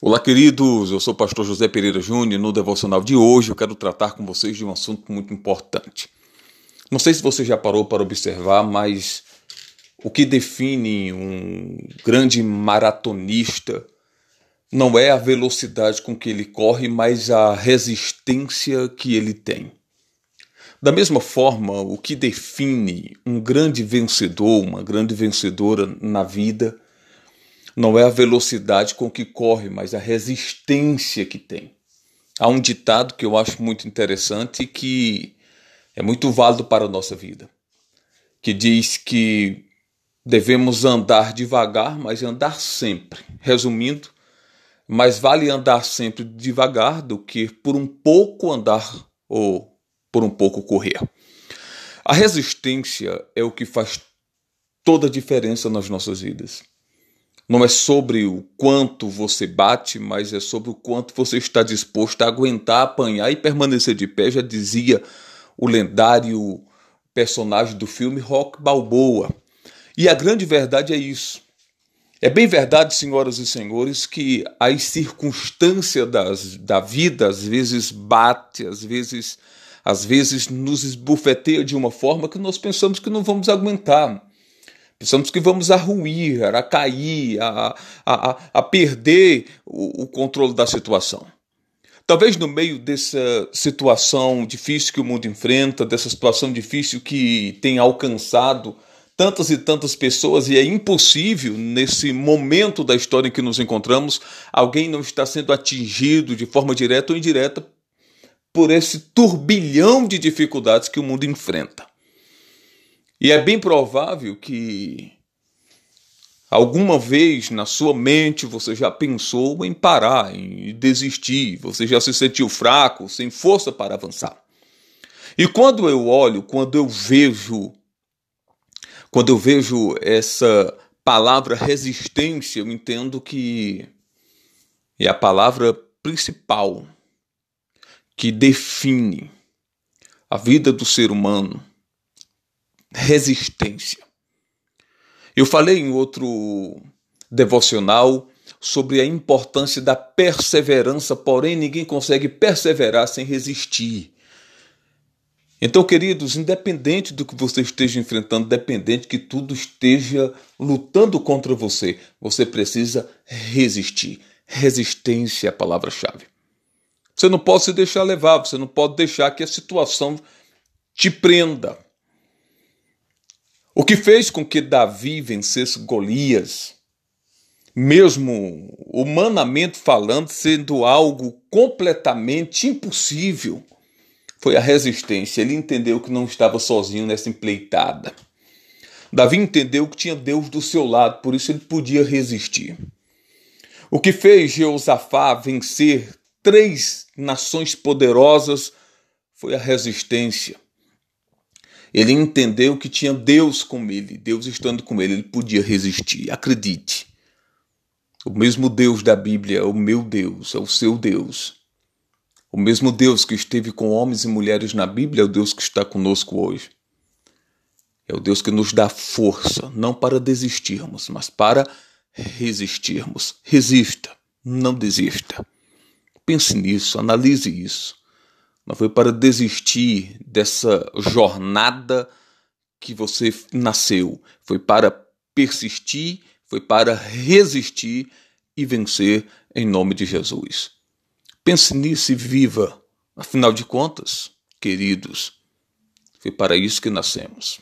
Olá, queridos. Eu sou o pastor José Pereira Júnior. No devocional de hoje, eu quero tratar com vocês de um assunto muito importante. Não sei se você já parou para observar, mas o que define um grande maratonista não é a velocidade com que ele corre, mas a resistência que ele tem. Da mesma forma, o que define um grande vencedor, uma grande vencedora na vida, não é a velocidade com que corre, mas a resistência que tem. Há um ditado que eu acho muito interessante e que é muito válido para a nossa vida, que diz que devemos andar devagar, mas andar sempre. Resumindo, mais vale andar sempre devagar do que por um pouco andar ou por um pouco correr. A resistência é o que faz toda a diferença nas nossas vidas. Não é sobre o quanto você bate, mas é sobre o quanto você está disposto a aguentar, apanhar e permanecer de pé, já dizia o lendário personagem do filme Rock Balboa. E a grande verdade é isso. É bem verdade, senhoras e senhores, que as circunstâncias das, da vida às vezes bate, às vezes, às vezes nos esbufeteia de uma forma que nós pensamos que não vamos aguentar. Pensamos que vamos a ruir, a cair, a, a, a perder o, o controle da situação. Talvez no meio dessa situação difícil que o mundo enfrenta, dessa situação difícil que tem alcançado tantas e tantas pessoas, e é impossível, nesse momento da história em que nos encontramos, alguém não está sendo atingido de forma direta ou indireta por esse turbilhão de dificuldades que o mundo enfrenta. E é bem provável que alguma vez na sua mente você já pensou em parar, em desistir, você já se sentiu fraco, sem força para avançar. E quando eu olho, quando eu vejo, quando eu vejo essa palavra resistência, eu entendo que é a palavra principal que define a vida do ser humano resistência. Eu falei em outro devocional sobre a importância da perseverança, porém ninguém consegue perseverar sem resistir. Então, queridos, independente do que você esteja enfrentando, independente que tudo esteja lutando contra você, você precisa resistir. Resistência é a palavra-chave. Você não pode se deixar levar, você não pode deixar que a situação te prenda. O que fez com que Davi vencesse Golias, mesmo humanamente falando, sendo algo completamente impossível, foi a resistência. Ele entendeu que não estava sozinho nessa empleitada. Davi entendeu que tinha Deus do seu lado, por isso ele podia resistir. O que fez Jeosafá vencer três nações poderosas foi a resistência. Ele entendeu que tinha Deus com ele, Deus estando com ele, ele podia resistir. Acredite. O mesmo Deus da Bíblia é o meu Deus, é o seu Deus. O mesmo Deus que esteve com homens e mulheres na Bíblia é o Deus que está conosco hoje. É o Deus que nos dá força, não para desistirmos, mas para resistirmos. Resista, não desista. Pense nisso, analise isso. Não foi para desistir dessa jornada que você nasceu. Foi para persistir, foi para resistir e vencer em nome de Jesus. Pense nisso e viva. Afinal de contas, queridos, foi para isso que nascemos.